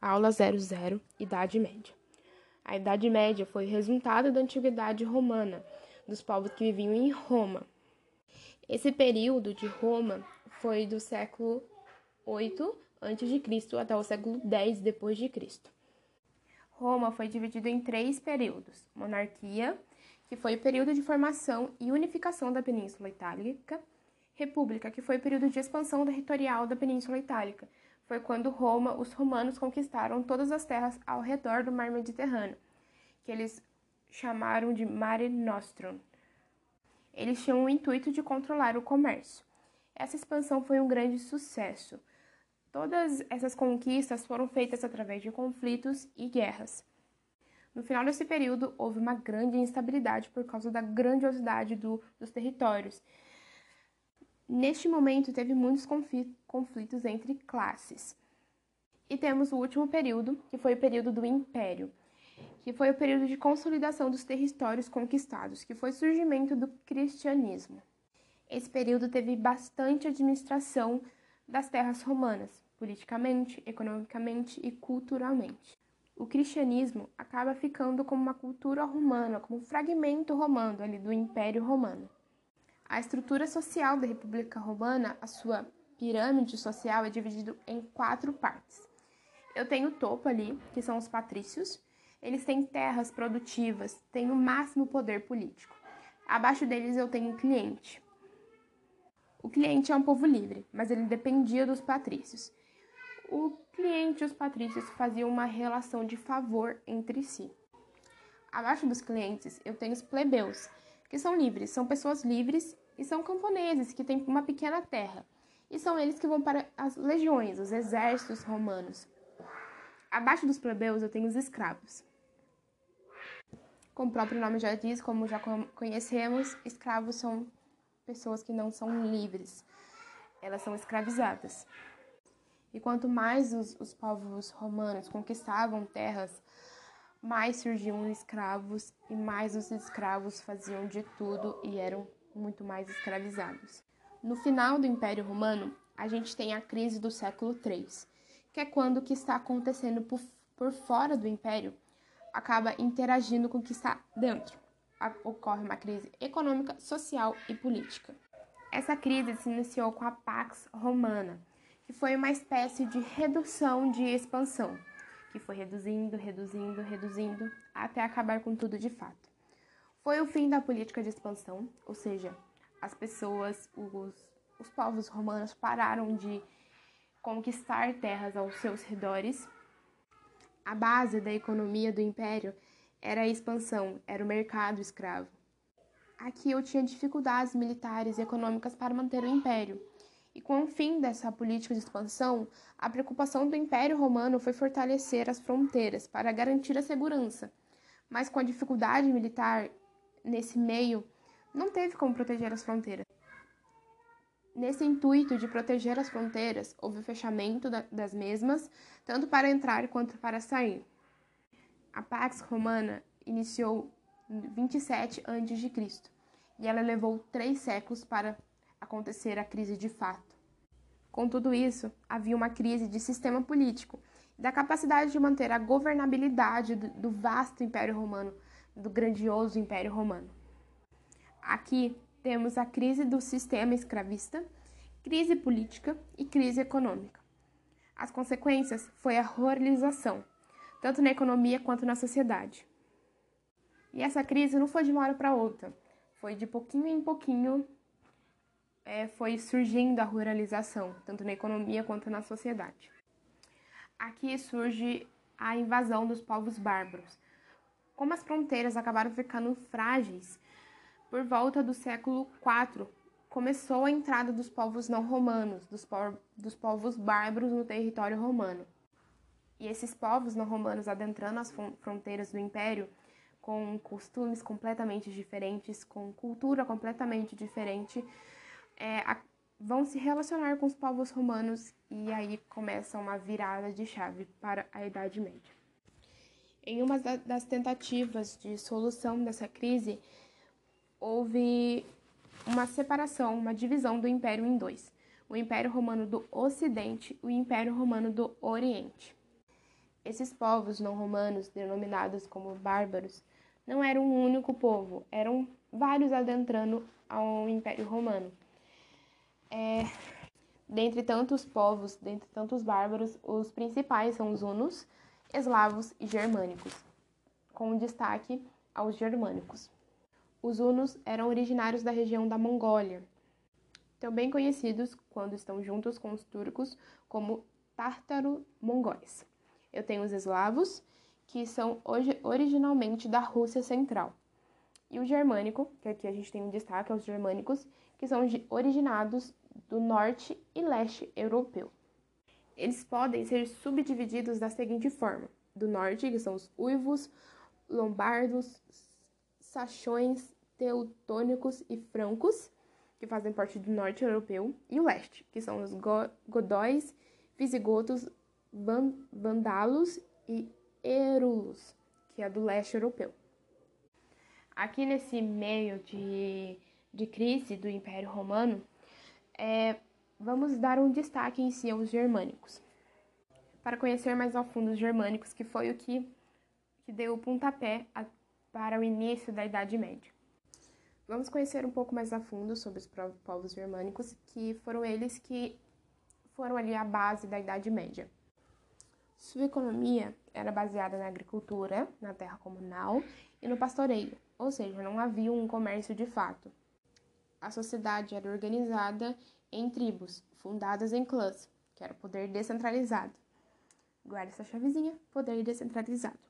Aula 00 Idade Média. A Idade Média foi resultado da antiguidade romana, dos povos que viviam em Roma. Esse período de Roma foi do século 8 a.C. até o século 10 depois de Cristo. Roma foi dividido em três períodos: monarquia, que foi o período de formação e unificação da Península Itálica, república, que foi o período de expansão territorial da Península Itálica, foi quando Roma, os romanos conquistaram todas as terras ao redor do mar Mediterrâneo, que eles chamaram de Mare Nostrum. Eles tinham o intuito de controlar o comércio. Essa expansão foi um grande sucesso. Todas essas conquistas foram feitas através de conflitos e guerras. No final desse período, houve uma grande instabilidade por causa da grandiosidade do, dos territórios Neste momento, teve muitos conflitos entre classes. E temos o último período, que foi o período do Império, que foi o período de consolidação dos territórios conquistados, que foi o surgimento do cristianismo. Esse período teve bastante administração das terras romanas, politicamente, economicamente e culturalmente. O cristianismo acaba ficando como uma cultura romana, como um fragmento romano ali do Império Romano. A estrutura social da República Romana, a sua pirâmide social, é dividida em quatro partes. Eu tenho o topo ali, que são os patrícios. Eles têm terras produtivas, têm o máximo poder político. Abaixo deles eu tenho o cliente. O cliente é um povo livre, mas ele dependia dos patrícios. O cliente e os patrícios faziam uma relação de favor entre si. Abaixo dos clientes eu tenho os plebeus, que são livres, são pessoas livres e são camponeses que têm uma pequena terra. E são eles que vão para as legiões, os exércitos romanos. Abaixo dos plebeus eu tenho os escravos. Como o próprio nome já diz, como já conhecemos, escravos são pessoas que não são livres, elas são escravizadas. E quanto mais os, os povos romanos conquistavam terras, mais surgiam escravos e mais os escravos faziam de tudo e eram muito mais escravizados. No final do Império Romano, a gente tem a crise do século III, que é quando o que está acontecendo por, por fora do Império acaba interagindo com o que está dentro. Ocorre uma crise econômica, social e política. Essa crise se iniciou com a Pax Romana, que foi uma espécie de redução de expansão que foi reduzindo, reduzindo, reduzindo, até acabar com tudo de fato. Foi o fim da política de expansão, ou seja, as pessoas, os, os povos romanos pararam de conquistar terras aos seus redores. A base da economia do império era a expansão, era o mercado escravo. Aqui eu tinha dificuldades militares e econômicas para manter o império e com o fim dessa política de expansão, a preocupação do Império Romano foi fortalecer as fronteiras para garantir a segurança. Mas com a dificuldade militar nesse meio, não teve como proteger as fronteiras. Nesse intuito de proteger as fronteiras, houve o fechamento das mesmas, tanto para entrar quanto para sair. A Pax Romana iniciou em 27 a.C. e ela levou três séculos para acontecer a crise de fato. Com tudo isso, havia uma crise de sistema político e da capacidade de manter a governabilidade do, do vasto Império Romano, do grandioso Império Romano. Aqui temos a crise do sistema escravista, crise política e crise econômica. As consequências foi a ruralização, tanto na economia quanto na sociedade. E essa crise não foi de uma hora para outra, foi de pouquinho em pouquinho é, foi surgindo a ruralização, tanto na economia quanto na sociedade. Aqui surge a invasão dos povos bárbaros. Como as fronteiras acabaram ficando frágeis, por volta do século IV começou a entrada dos povos não romanos, dos, po dos povos bárbaros no território romano. E esses povos não romanos adentrando as fronteiras do império com costumes completamente diferentes, com cultura completamente diferente, é, a, vão se relacionar com os povos romanos e aí começa uma virada de chave para a Idade Média. Em uma das tentativas de solução dessa crise, houve uma separação, uma divisão do Império em dois: o Império Romano do Ocidente e o Império Romano do Oriente. Esses povos não romanos, denominados como bárbaros, não eram um único povo, eram vários adentrando ao Império Romano. É, dentre tantos povos, dentre tantos bárbaros, os principais são os hunos, eslavos e germânicos, com destaque aos germânicos. Os hunos eram originários da região da Mongólia, também conhecidos, quando estão juntos com os turcos, como tártaro-mongóis. Eu tenho os eslavos, que são hoje, originalmente da Rússia Central. E o germânico, que aqui a gente tem um destaque aos germânicos, que são originados do norte e leste europeu. Eles podem ser subdivididos da seguinte forma: do norte, que são os uivos, lombardos, sachões, teutônicos e francos, que fazem parte do norte europeu, e o leste, que são os godóis, visigotos, vandalos e erulos, que é do leste europeu. Aqui nesse meio de, de crise do Império Romano, é, vamos dar um destaque em si aos germânicos. Para conhecer mais a fundo os germânicos, que foi o que, que deu o pontapé a, para o início da Idade Média. Vamos conhecer um pouco mais a fundo sobre os povos germânicos, que foram eles que foram ali a base da Idade Média. Sua economia era baseada na agricultura, na terra comunal e no pastoreio, ou seja, não havia um comércio de fato. A sociedade era organizada em tribos, fundadas em clãs, que era poder descentralizado. Guarda essa chavezinha, poder descentralizado.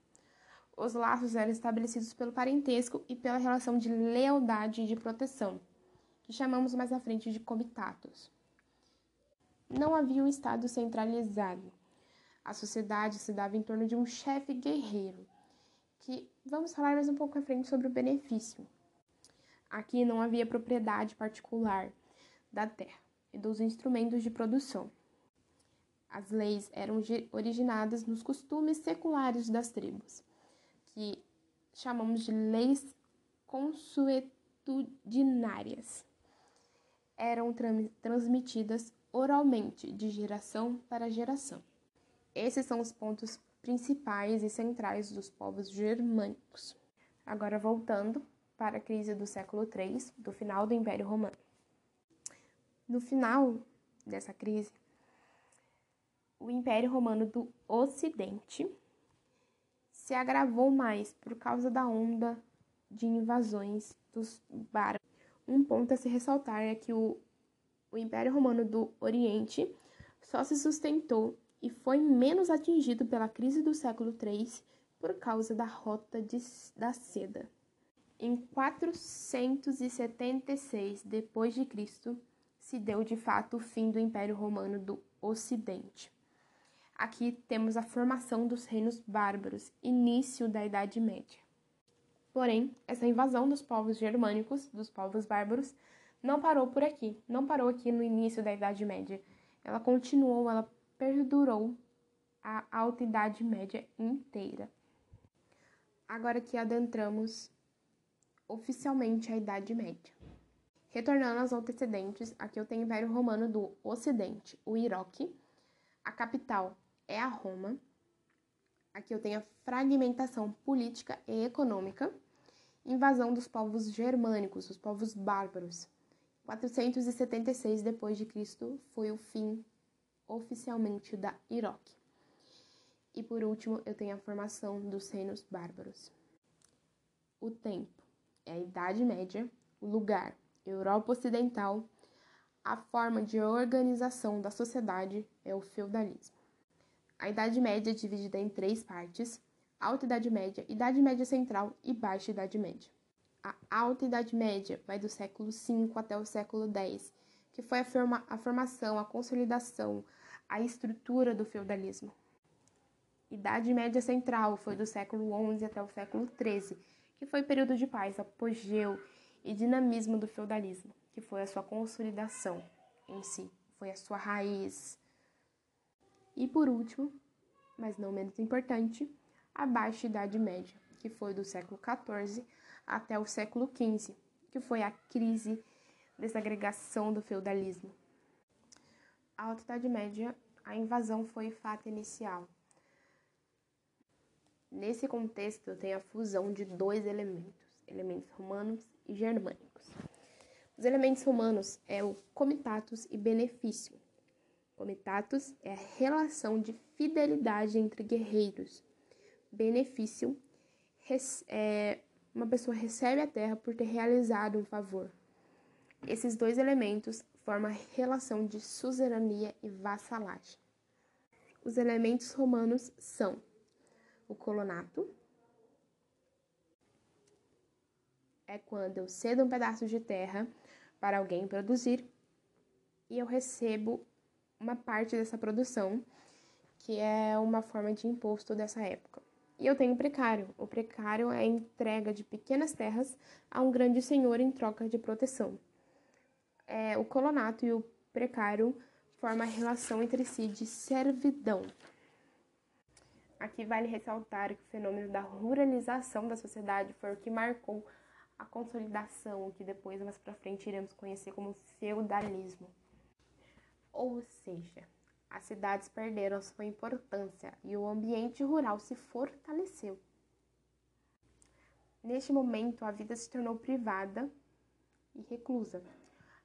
Os laços eram estabelecidos pelo parentesco e pela relação de lealdade e de proteção, que chamamos mais à frente de comitatos. Não havia um Estado centralizado. A sociedade se dava em torno de um chefe guerreiro, que vamos falar mais um pouco à frente sobre o benefício. Aqui não havia propriedade particular da terra e dos instrumentos de produção. As leis eram originadas nos costumes seculares das tribos, que chamamos de leis consuetudinárias. Eram transmitidas oralmente de geração para geração. Esses são os pontos principais e centrais dos povos germânicos. Agora voltando para a crise do século III, do final do Império Romano. No final dessa crise, o Império Romano do Ocidente se agravou mais por causa da onda de invasões dos bárbaros. Um ponto a se ressaltar é que o, o Império Romano do Oriente só se sustentou e foi menos atingido pela crise do século III por causa da Rota de, da Seda. Em 476 d.C., se deu de fato o fim do Império Romano do Ocidente. Aqui temos a formação dos reinos bárbaros, início da Idade Média. Porém, essa invasão dos povos germânicos, dos povos bárbaros, não parou por aqui, não parou aqui no início da Idade Média. Ela continuou, ela perdurou a Alta Idade Média inteira. Agora que adentramos oficialmente a Idade Média. Retornando aos antecedentes, aqui eu tenho o Império Romano do Ocidente, o Iraque. A capital é a Roma. Aqui eu tenho a fragmentação política e econômica, invasão dos povos germânicos, os povos bárbaros. 476 depois de Cristo foi o fim oficialmente da Iraque. E por último, eu tenho a formação dos reinos bárbaros. O tempo é a Idade Média, o lugar, Europa Ocidental, a forma de organização da sociedade é o feudalismo. A Idade Média é dividida em três partes: Alta Idade Média, Idade Média Central e Baixa Idade Média. A Alta Idade Média vai do século V até o século X, que foi a, forma, a formação, a consolidação, a estrutura do feudalismo. Idade Média Central foi do século XI até o século XIII, que foi período de paz, apogeu e dinamismo do feudalismo, que foi a sua consolidação em si, foi a sua raiz. E por último, mas não menos importante, a Baixa Idade Média, que foi do século XIV até o século XV, que foi a crise desagregação do feudalismo. A Alta Idade Média, a invasão foi fato inicial. Nesse contexto, tem a fusão de dois elementos, elementos romanos e germânicos. Os elementos romanos é o comitatus e benefício. Comitatus é a relação de fidelidade entre guerreiros. Benefício é uma pessoa recebe a terra por ter realizado um favor. Esses dois elementos formam a relação de suzerania e vassalagem. Os elementos romanos são o colonato, é quando eu cedo um pedaço de terra para alguém produzir e eu recebo uma parte dessa produção, que é uma forma de imposto dessa época. E eu tenho o precário. O precário é a entrega de pequenas terras a um grande senhor em troca de proteção. É, o colonato e o precário formam a relação entre si de servidão. Aqui vale ressaltar que o fenômeno da ruralização da sociedade foi o que marcou a consolidação, que depois mais para frente iremos conhecer como feudalismo. Ou seja, as cidades perderam sua importância e o ambiente rural se fortaleceu. Neste momento, a vida se tornou privada e reclusa.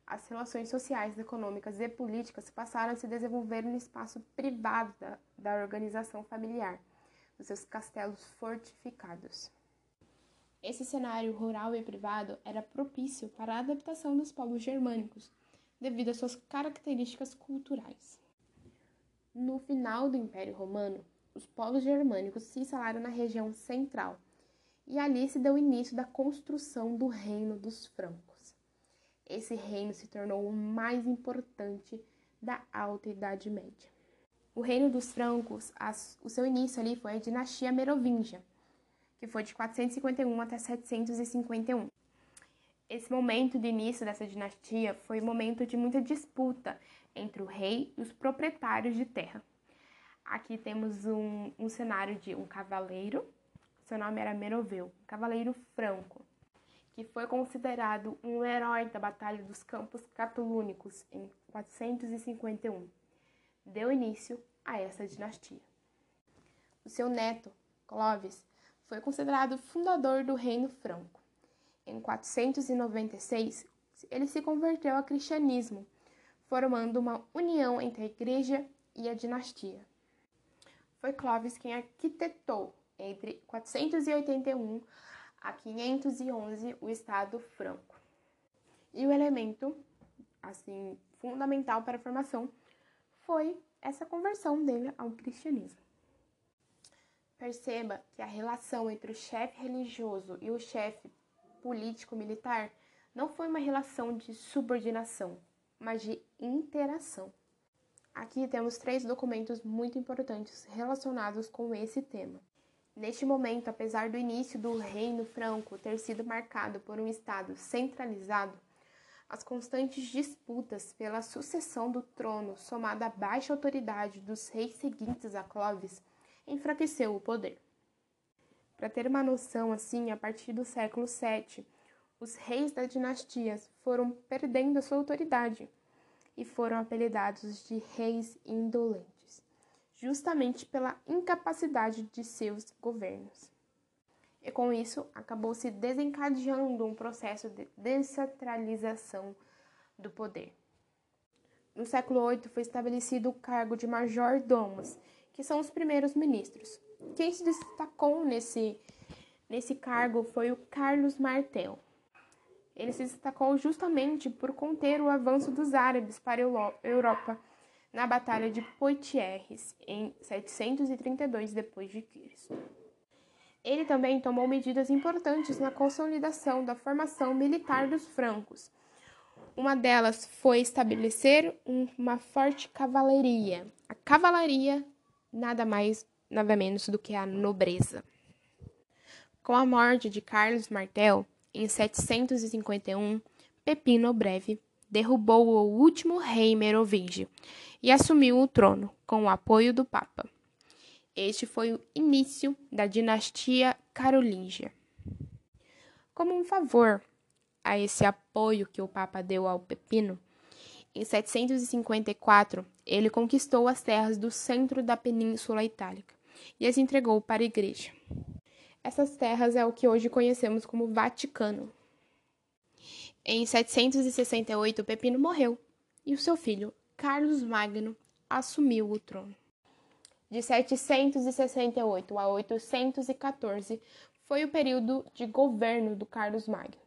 As relações sociais, econômicas e políticas passaram a se desenvolver no espaço privado da, da organização familiar, nos seus castelos fortificados. Esse cenário rural e privado era propício para a adaptação dos povos germânicos, devido às suas características culturais. No final do Império Romano, os povos germânicos se instalaram na região central, e ali se deu início da construção do Reino dos Francos. Esse reino se tornou o mais importante da Alta Idade Média. O Reino dos Francos, o seu início ali foi a dinastia Merovingia, que foi de 451 até 751. Esse momento de início dessa dinastia foi um momento de muita disputa entre o rei e os proprietários de terra. Aqui temos um, um cenário de um cavaleiro, seu nome era Meroveu, cavaleiro franco, que foi considerado um herói da Batalha dos Campos Catulúnicos em 451. Deu início a essa dinastia. O seu neto, Clovis, foi considerado fundador do Reino Franco. Em 496, ele se converteu ao cristianismo, formando uma união entre a igreja e a dinastia. Foi Clovis quem arquitetou, entre 481 a 511, o Estado franco. E o elemento, assim, fundamental para a formação foi essa conversão dele ao cristianismo. Perceba que a relação entre o chefe religioso e o chefe político-militar não foi uma relação de subordinação, mas de interação. Aqui temos três documentos muito importantes relacionados com esse tema. Neste momento, apesar do início do Reino Franco ter sido marcado por um Estado centralizado, as constantes disputas pela sucessão do trono, somada à baixa autoridade dos reis seguintes a Clovis, enfraqueceu o poder. Para ter uma noção assim, a partir do século VII, os reis das dinastias foram perdendo a sua autoridade e foram apelidados de reis indolentes, justamente pela incapacidade de seus governos. E com isso, acabou se desencadeando um processo de descentralização do poder. No século VIII foi estabelecido o cargo de major-domus, que são os primeiros ministros. Quem se destacou nesse, nesse cargo foi o Carlos Martel. Ele se destacou justamente por conter o avanço dos árabes para a Europa na Batalha de Poitiers em 732 d.C. Ele também tomou medidas importantes na consolidação da formação militar dos francos. Uma delas foi estabelecer uma forte cavalaria. A cavalaria nada mais, nada menos do que a nobreza. Com a morte de Carlos Martel, em 751, Pepino Breve derrubou o último rei merovingio e assumiu o trono com o apoio do Papa. Este foi o início da dinastia carolíngia. Como um favor a esse apoio que o Papa deu ao Pepino, em 754, ele conquistou as terras do centro da Península Itálica e as entregou para a igreja. Essas terras é o que hoje conhecemos como Vaticano. Em 768, Pepino morreu e o seu filho, Carlos Magno, assumiu o trono. De 768 a 814 foi o período de governo do Carlos Magno.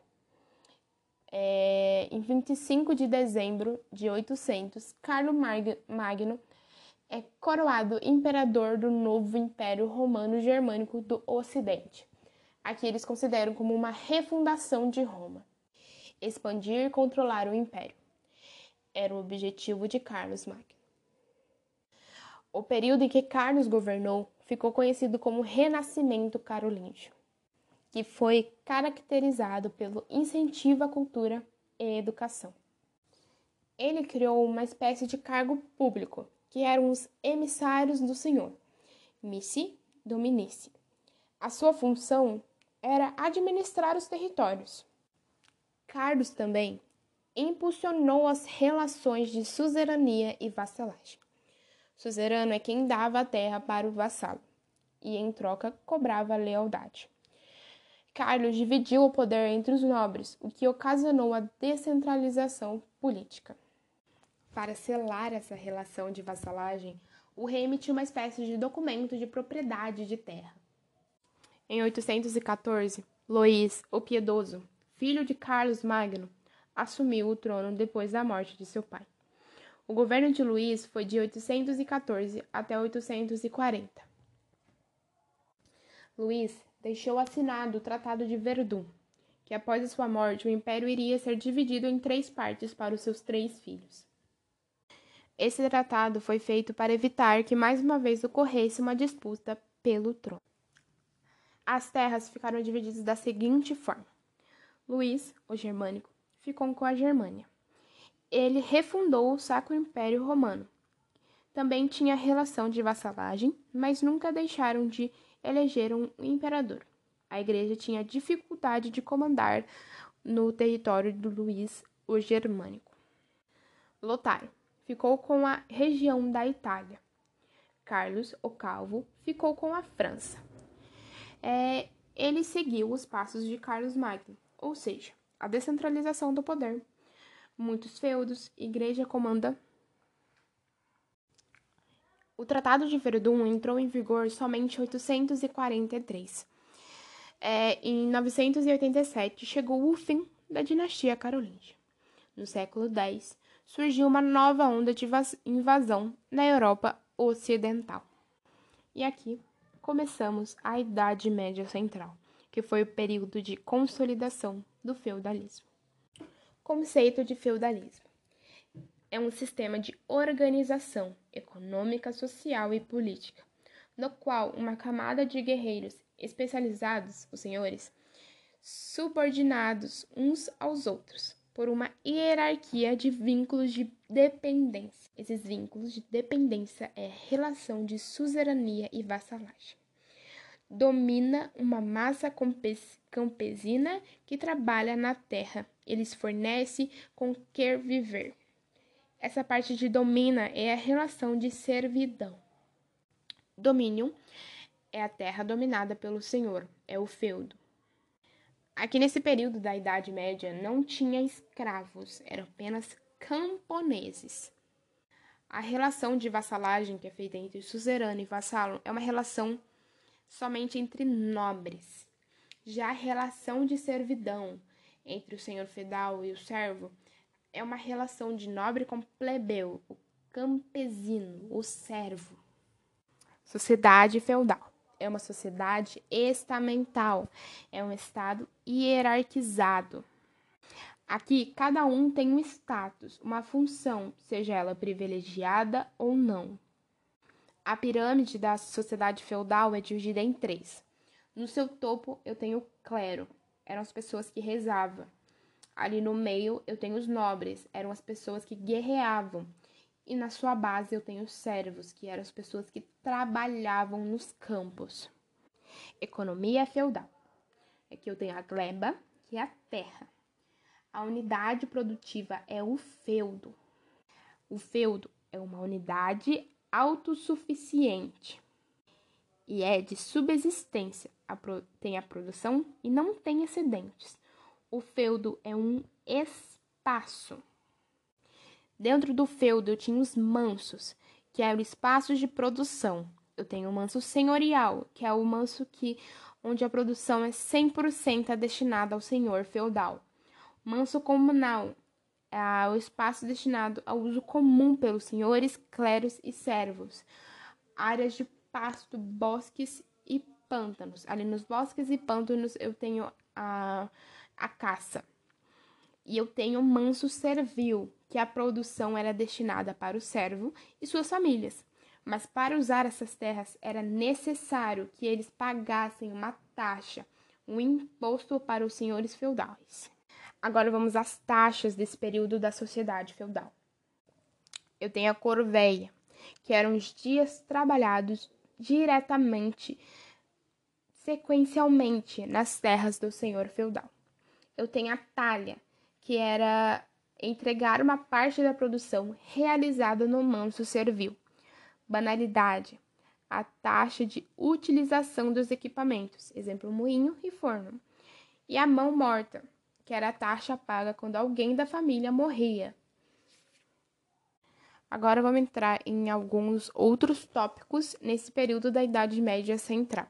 É, em 25 de dezembro de 800, Carlos Magno é coroado imperador do novo Império Romano Germânico do Ocidente. Aqui eles consideram como uma refundação de Roma. Expandir e controlar o império era o objetivo de Carlos Magno. O período em que Carlos governou ficou conhecido como Renascimento Carolíngio, que foi caracterizado pelo incentivo à cultura e educação. Ele criou uma espécie de cargo público, que eram os emissários do Senhor, missi dominici. A sua função era administrar os territórios. Carlos também impulsionou as relações de suzerania e vassalagem. Suzerano é quem dava a terra para o vassalo e, em troca, cobrava lealdade. Carlos dividiu o poder entre os nobres, o que ocasionou a descentralização política. Para selar essa relação de vassalagem, o rei emitiu uma espécie de documento de propriedade de terra. Em 814, Luís, o Piedoso, filho de Carlos Magno, assumiu o trono depois da morte de seu pai. O governo de Luís foi de 814 até 840. Luís deixou assinado o Tratado de Verdun, que após a sua morte o império iria ser dividido em três partes para os seus três filhos. Esse tratado foi feito para evitar que mais uma vez ocorresse uma disputa pelo trono. As terras ficaram divididas da seguinte forma: Luís, o germânico, ficou com a Germânia ele refundou o Sacro Império Romano. Também tinha relação de vassalagem, mas nunca deixaram de eleger um imperador. A igreja tinha dificuldade de comandar no território do Luís o Germânico. Lotário ficou com a região da Itália. Carlos, o Calvo, ficou com a França. É, ele seguiu os passos de Carlos Magno, ou seja, a descentralização do poder muitos feudos, igreja comanda. O Tratado de Verdun entrou em vigor somente em 843. É, em 987 chegou o fim da dinastia carolíngia. No século X, surgiu uma nova onda de invasão na Europa Ocidental. E aqui começamos a Idade Média Central, que foi o período de consolidação do feudalismo. Conceito de feudalismo é um sistema de organização econômica, social e política, no qual uma camada de guerreiros especializados, os senhores, subordinados uns aos outros por uma hierarquia de vínculos de dependência. Esses vínculos de dependência é relação de suzerania e vassalagem domina uma massa campesina que trabalha na terra. Eles fornecem com quer viver. Essa parte de domina é a relação de servidão. Domínio é a terra dominada pelo senhor, é o feudo. Aqui nesse período da Idade Média não tinha escravos, eram apenas camponeses. A relação de vassalagem que é feita entre suzerano e vassalo é uma relação somente entre nobres. Já a relação de servidão entre o senhor feudal e o servo é uma relação de nobre com plebeu, o campesino, o servo. Sociedade feudal é uma sociedade estamental, é um estado hierarquizado. Aqui, cada um tem um status, uma função, seja ela privilegiada ou não. A pirâmide da sociedade feudal é dividida em três. No seu topo, eu tenho o clero, eram as pessoas que rezavam. Ali no meio, eu tenho os nobres, eram as pessoas que guerreavam. E na sua base, eu tenho os servos, que eram as pessoas que trabalhavam nos campos. Economia feudal. Aqui eu tenho a gleba, que é a terra. A unidade produtiva é o feudo. O feudo é uma unidade autossuficiente. e é de subsistência, tem a produção e não tem excedentes. O feudo é um espaço. Dentro do feudo eu tinha os mansos, que eram espaços de produção. Eu tenho o manso senhorial, que é o manso que onde a produção é 100% destinada ao senhor feudal. Manso comunal é o espaço destinado ao uso comum pelos senhores, clérigos e servos. Áreas de pasto, bosques e pântanos. Ali nos bosques e pântanos eu tenho a, a caça. E eu tenho manso servil, que a produção era destinada para o servo e suas famílias. Mas para usar essas terras era necessário que eles pagassem uma taxa, um imposto para os senhores feudais. Agora vamos às taxas desse período da sociedade feudal. Eu tenho a corveia, que eram os dias trabalhados diretamente, sequencialmente, nas terras do senhor feudal. Eu tenho a talha, que era entregar uma parte da produção realizada no manso servil. Banalidade, a taxa de utilização dos equipamentos, exemplo, moinho e forno. E a mão morta, que era a taxa paga quando alguém da família morria. Agora vamos entrar em alguns outros tópicos nesse período da Idade Média Central.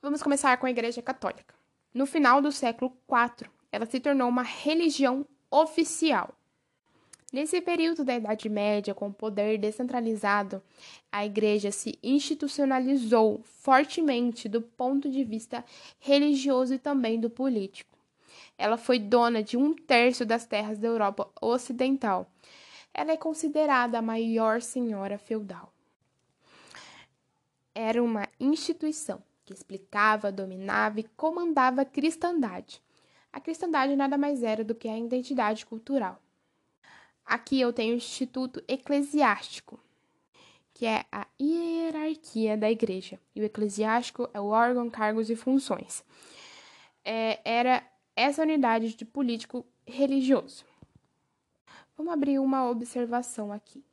Vamos começar com a Igreja Católica. No final do século IV, ela se tornou uma religião oficial. Nesse período da Idade Média, com poder descentralizado, a Igreja se institucionalizou fortemente do ponto de vista religioso e também do político. Ela foi dona de um terço das terras da Europa Ocidental. Ela é considerada a maior senhora feudal. Era uma instituição que explicava, dominava e comandava a cristandade. A cristandade nada mais era do que a identidade cultural. Aqui eu tenho o Instituto Eclesiástico, que é a hierarquia da igreja. E o eclesiástico é o órgão, cargos e funções. É, era essa unidade de político religioso. Vamos abrir uma observação aqui.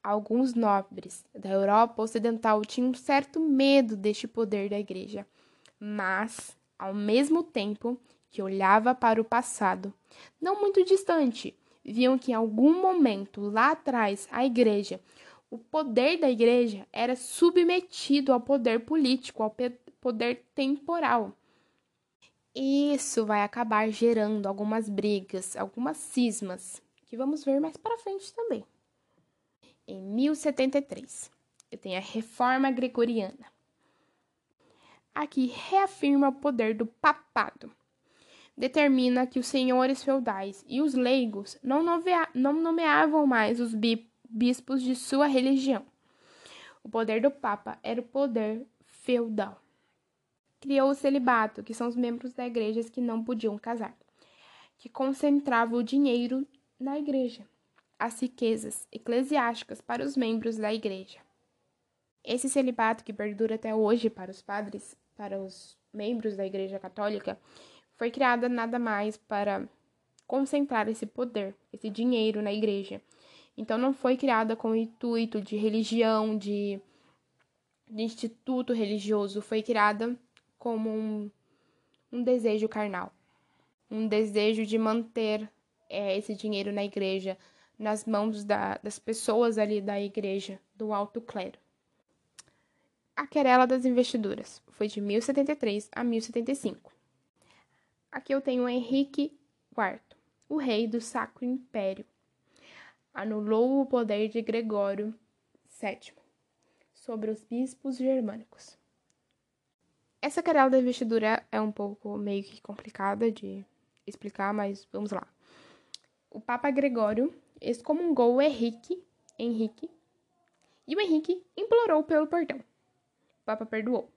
Alguns nobres da Europa Ocidental tinham um certo medo deste poder da igreja, mas, ao mesmo tempo que olhava para o passado, não muito distante, viam que em algum momento lá atrás a igreja, o poder da igreja era submetido ao poder político, ao poder temporal. Isso vai acabar gerando algumas brigas, algumas cismas, que vamos ver mais para frente também. Em 1073, eu tenho a Reforma Gregoriana. Aqui reafirma o poder do papado. Determina que os senhores feudais e os leigos não, não nomeavam mais os bispos de sua religião. O poder do Papa era o poder feudal criou o celibato, que são os membros da igreja que não podiam casar, que concentrava o dinheiro na igreja, as riquezas eclesiásticas para os membros da igreja. Esse celibato que perdura até hoje para os padres, para os membros da Igreja Católica, foi criada nada mais para concentrar esse poder, esse dinheiro na igreja. Então não foi criada com o intuito de religião, de, de instituto religioso, foi criada como um, um desejo carnal, um desejo de manter é, esse dinheiro na igreja, nas mãos da, das pessoas ali da igreja, do alto clero. A querela das investiduras foi de 1073 a 1075. Aqui eu tenho Henrique IV, o rei do Sacro Império. Anulou o poder de Gregório VII sobre os bispos germânicos. Essa querela da investidura é um pouco meio que complicada de explicar, mas vamos lá. O Papa Gregório excomungou o Henrique, Henrique, e o Henrique implorou pelo perdão. O Papa perdoou.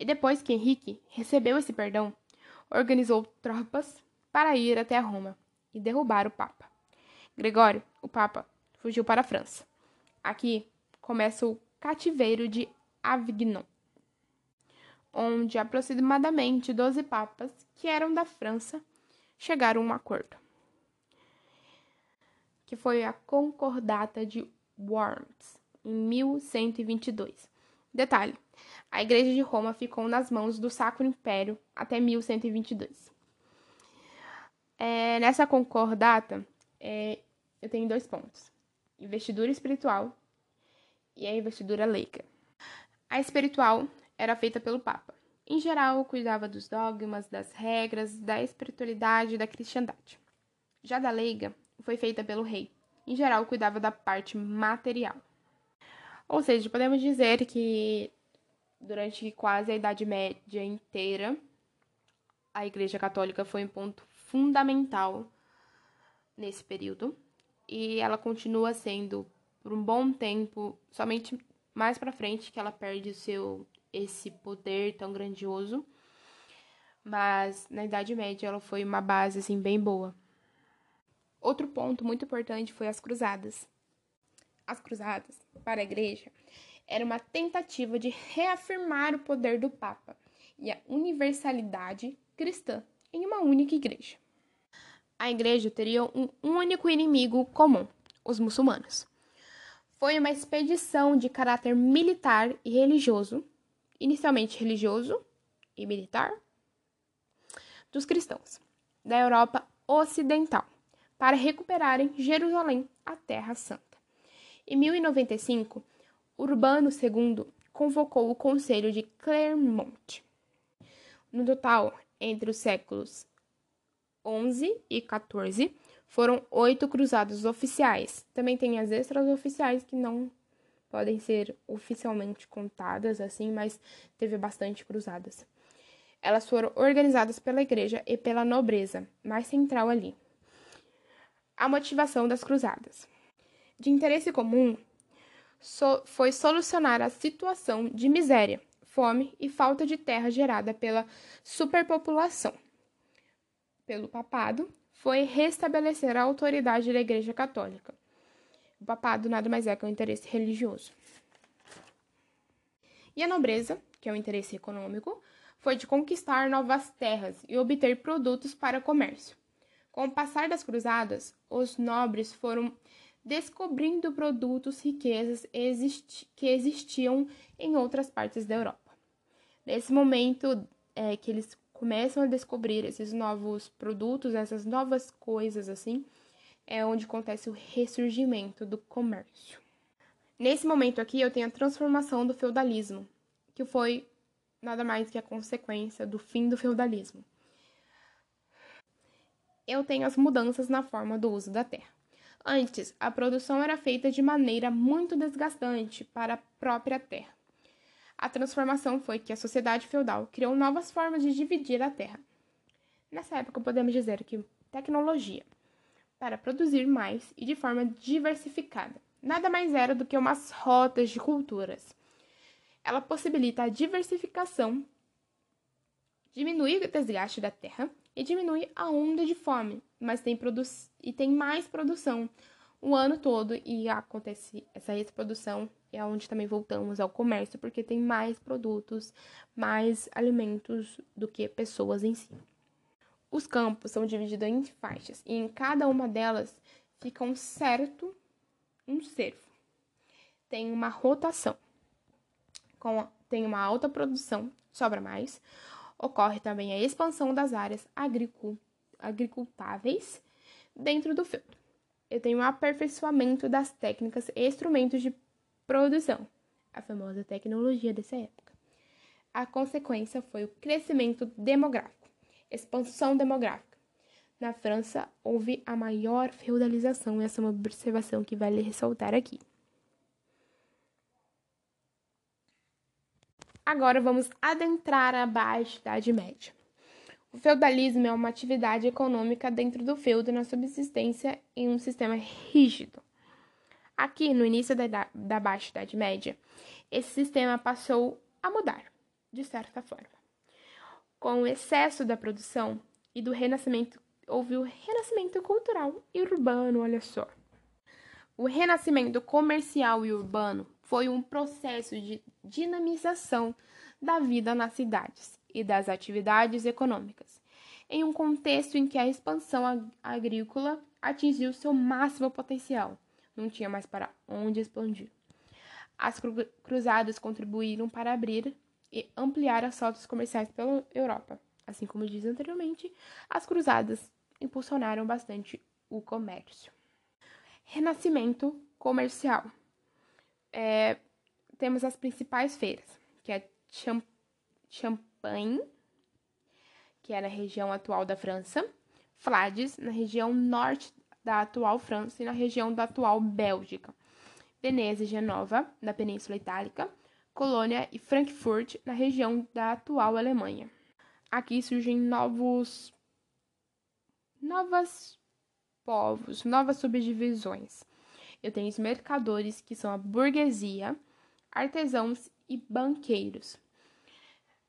E depois que Henrique recebeu esse perdão, organizou tropas para ir até Roma e derrubar o Papa. Gregório, o Papa, fugiu para a França. Aqui começa o cativeiro de Avignon onde aproximadamente 12 papas, que eram da França, chegaram a um acordo, que foi a Concordata de Worms, em 1122. Detalhe: a Igreja de Roma ficou nas mãos do Sacro Império até 1122. É, nessa concordata, é, eu tenho dois pontos: investidura espiritual e a investidura laica. A espiritual era feita pelo Papa. Em geral, cuidava dos dogmas, das regras, da espiritualidade e da cristandade. Já da leiga, foi feita pelo rei. Em geral, cuidava da parte material. Ou seja, podemos dizer que durante quase a Idade Média inteira, a Igreja Católica foi um ponto fundamental nesse período e ela continua sendo por um bom tempo, somente mais para frente que ela perde seu esse poder tão grandioso. Mas na Idade Média ela foi uma base assim bem boa. Outro ponto muito importante foi as cruzadas. As cruzadas, para a igreja, era uma tentativa de reafirmar o poder do Papa e a universalidade cristã em uma única igreja. A igreja teria um único inimigo comum: os muçulmanos. Foi uma expedição de caráter militar e religioso, inicialmente religioso e militar, dos cristãos da Europa Ocidental, para recuperarem Jerusalém, a Terra Santa. Em 1095, Urbano II convocou o Conselho de Clermont. No total, entre os séculos 11 e 14, foram oito cruzadas oficiais. Também tem as extras oficiais que não podem ser oficialmente contadas assim, mas teve bastante cruzadas. Elas foram organizadas pela igreja e pela nobreza, mais central ali. A motivação das cruzadas. De interesse comum, so foi solucionar a situação de miséria, fome e falta de terra gerada pela superpopulação. Pelo papado, foi restabelecer a autoridade da Igreja Católica. O papado nada mais é que um interesse religioso. E a nobreza, que é o interesse econômico, foi de conquistar novas terras e obter produtos para comércio. Com o passar das cruzadas, os nobres foram descobrindo produtos, riquezas existi que existiam em outras partes da Europa. Nesse momento é que eles começam a descobrir esses novos produtos, essas novas coisas assim, é onde acontece o ressurgimento do comércio. Nesse momento aqui eu tenho a transformação do feudalismo, que foi nada mais que a consequência do fim do feudalismo. Eu tenho as mudanças na forma do uso da terra. Antes, a produção era feita de maneira muito desgastante para a própria terra. A transformação foi que a sociedade feudal criou novas formas de dividir a terra. Nessa época, podemos dizer que tecnologia para produzir mais e de forma diversificada nada mais era do que umas rotas de culturas. Ela possibilita a diversificação, diminui o desgaste da terra e diminui a onda de fome, mas tem e tem mais produção o ano todo e acontece essa reprodução é onde também voltamos ao comércio porque tem mais produtos, mais alimentos do que pessoas em si. Os campos são divididos em faixas e em cada uma delas fica um certo um cervo. Tem uma rotação. Com, tem uma alta produção, sobra mais, Ocorre também a expansão das áreas agricultáveis dentro do feudo. Eu tenho um aperfeiçoamento das técnicas e instrumentos de produção, a famosa tecnologia dessa época. A consequência foi o crescimento demográfico, expansão demográfica. Na França, houve a maior feudalização, essa é uma observação que vale ressaltar aqui. Agora vamos adentrar a Baixa Idade Média. O feudalismo é uma atividade econômica dentro do feudo na subsistência em um sistema rígido. Aqui, no início da, da Baixa Idade Média, esse sistema passou a mudar, de certa forma. Com o excesso da produção e do renascimento, houve o renascimento cultural e urbano, olha só. O renascimento comercial e urbano foi um processo de dinamização da vida nas cidades e das atividades econômicas, em um contexto em que a expansão agrícola atingiu seu máximo potencial, não tinha mais para onde expandir. As cruzadas contribuíram para abrir e ampliar as rotas comerciais pela Europa. Assim como diz anteriormente, as cruzadas impulsionaram bastante o comércio. Renascimento comercial. É, temos as principais feiras, que é Champagne, que é na região atual da França, Flades, na região norte da atual França e na região da atual Bélgica, Veneza e Genova, na Península Itálica, Colônia e Frankfurt, na região da atual Alemanha. Aqui surgem novos novas povos, novas subdivisões. Eu tenho os mercadores, que são a burguesia, artesãos e banqueiros.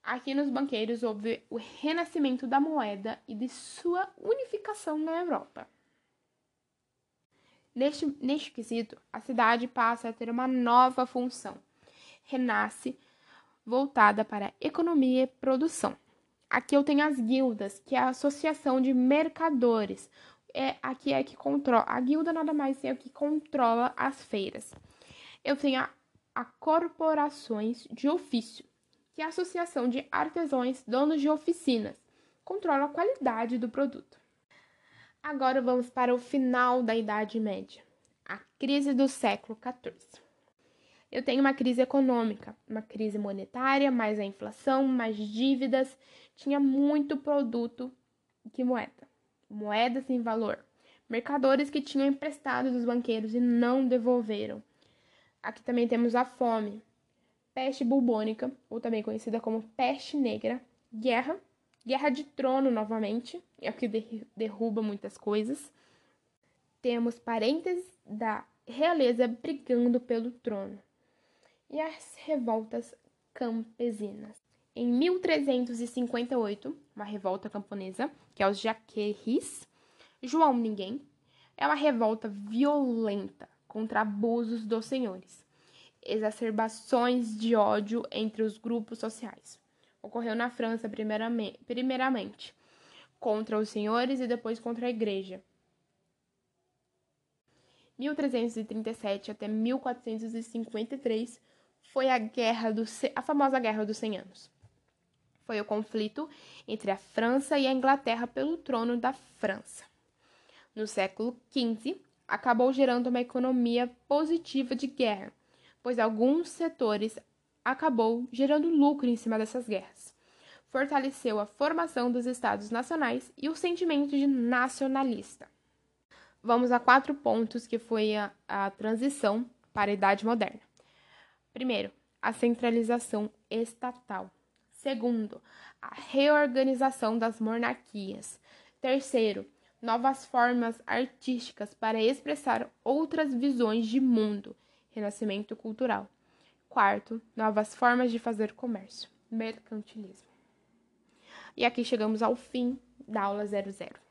Aqui nos banqueiros houve o renascimento da moeda e de sua unificação na Europa. Neste, neste quesito, a cidade passa a ter uma nova função. Renasce voltada para economia e produção. Aqui eu tenho as guildas, que é a associação de mercadores. É, aqui é que controla. A guilda nada mais é o que controla as feiras. Eu tenho a, a corporações de ofício, que é a associação de artesãos, donos de oficinas. Controla a qualidade do produto. Agora vamos para o final da Idade Média, a crise do século XIV. Eu tenho uma crise econômica, uma crise monetária, mais a inflação, mais dívidas, tinha muito produto que moeda, moeda sem valor. Mercadores que tinham emprestado dos banqueiros e não devolveram. Aqui também temos a fome, peste bubônica, ou também conhecida como peste negra, guerra, guerra de trono novamente, é o que derruba muitas coisas. Temos parentes da realeza brigando pelo trono e as revoltas campesinas. Em 1358, uma revolta camponesa, que é os Jaqueris, João Ninguém, é uma revolta violenta contra abusos dos senhores, exacerbações de ódio entre os grupos sociais. Ocorreu na França primeiramente, primeiramente contra os senhores e depois contra a igreja. 1337 até 1453 foi a guerra do a famosa Guerra dos Cem Anos. Foi o conflito entre a França e a Inglaterra pelo trono da França. No século XV, acabou gerando uma economia positiva de guerra, pois alguns setores acabou gerando lucro em cima dessas guerras. Fortaleceu a formação dos estados nacionais e o sentimento de nacionalista. Vamos a quatro pontos que foi a, a transição para a Idade Moderna. Primeiro, a centralização estatal. Segundo, a reorganização das monarquias. Terceiro, novas formas artísticas para expressar outras visões de mundo. Renascimento cultural. Quarto, novas formas de fazer comércio. Mercantilismo. E aqui chegamos ao fim da aula 00.